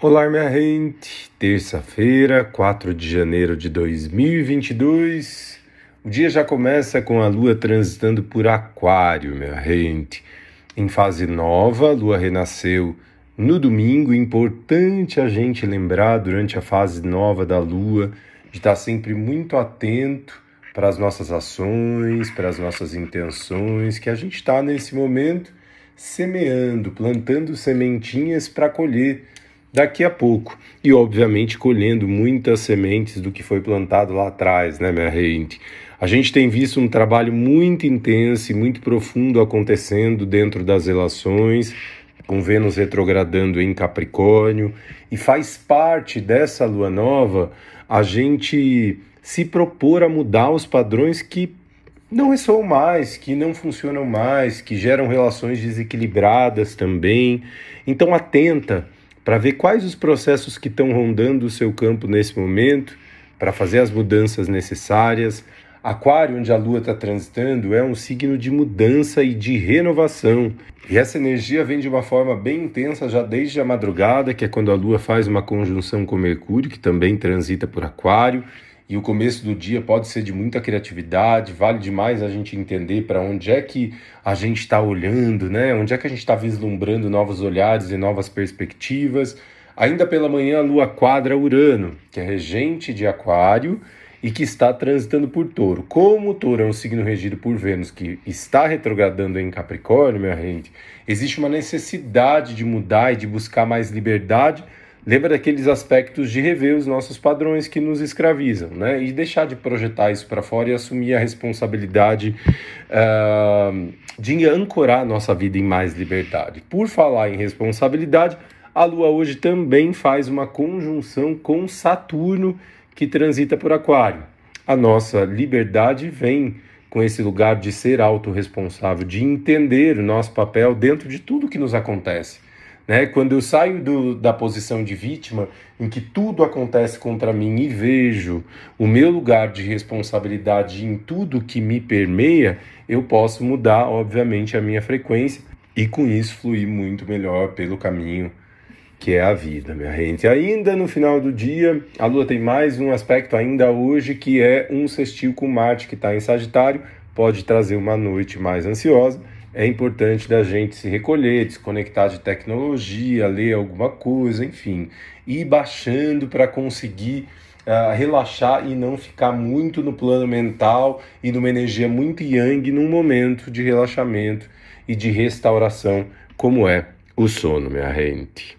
Olá, minha gente! Terça-feira, 4 de janeiro de 2022. O dia já começa com a lua transitando por Aquário, minha gente. Em fase nova, a lua renasceu no domingo. Importante a gente lembrar durante a fase nova da lua de estar sempre muito atento para as nossas ações, para as nossas intenções, que a gente está nesse momento semeando, plantando sementinhas para colher daqui a pouco. E, obviamente, colhendo muitas sementes do que foi plantado lá atrás, né, minha gente? A gente tem visto um trabalho muito intenso e muito profundo acontecendo dentro das relações, com Vênus retrogradando em Capricórnio, e faz parte dessa lua nova a gente se propor a mudar os padrões que não ressoam mais, que não funcionam mais, que geram relações desequilibradas também. Então, atenta para ver quais os processos que estão rondando o seu campo nesse momento, para fazer as mudanças necessárias. Aquário, onde a Lua está transitando, é um signo de mudança e de renovação. E essa energia vem de uma forma bem intensa já desde a madrugada, que é quando a Lua faz uma conjunção com Mercúrio, que também transita por Aquário e o começo do dia pode ser de muita criatividade, vale demais a gente entender para onde é que a gente está olhando, né? Onde é que a gente está vislumbrando novos olhares e novas perspectivas. Ainda pela manhã, a Lua quadra Urano, que é regente de Aquário e que está transitando por Touro. Como o Touro é um signo regido por Vênus que está retrogradando em Capricórnio, minha gente, existe uma necessidade de mudar e de buscar mais liberdade Lembra daqueles aspectos de rever os nossos padrões que nos escravizam, né? E deixar de projetar isso para fora e assumir a responsabilidade uh, de ancorar nossa vida em mais liberdade. Por falar em responsabilidade, a Lua hoje também faz uma conjunção com Saturno que transita por Aquário. A nossa liberdade vem com esse lugar de ser autorresponsável, de entender o nosso papel dentro de tudo que nos acontece. Né? Quando eu saio do, da posição de vítima, em que tudo acontece contra mim e vejo o meu lugar de responsabilidade em tudo que me permeia, eu posso mudar, obviamente, a minha frequência e com isso fluir muito melhor pelo caminho que é a vida, minha gente. Ainda no final do dia, a Lua tem mais um aspecto ainda hoje que é um sextil com Marte que está em Sagitário, pode trazer uma noite mais ansiosa é importante da gente se recolher, desconectar de tecnologia, ler alguma coisa, enfim, ir baixando para conseguir uh, relaxar e não ficar muito no plano mental e numa energia muito yang num momento de relaxamento e de restauração, como é o sono, minha gente.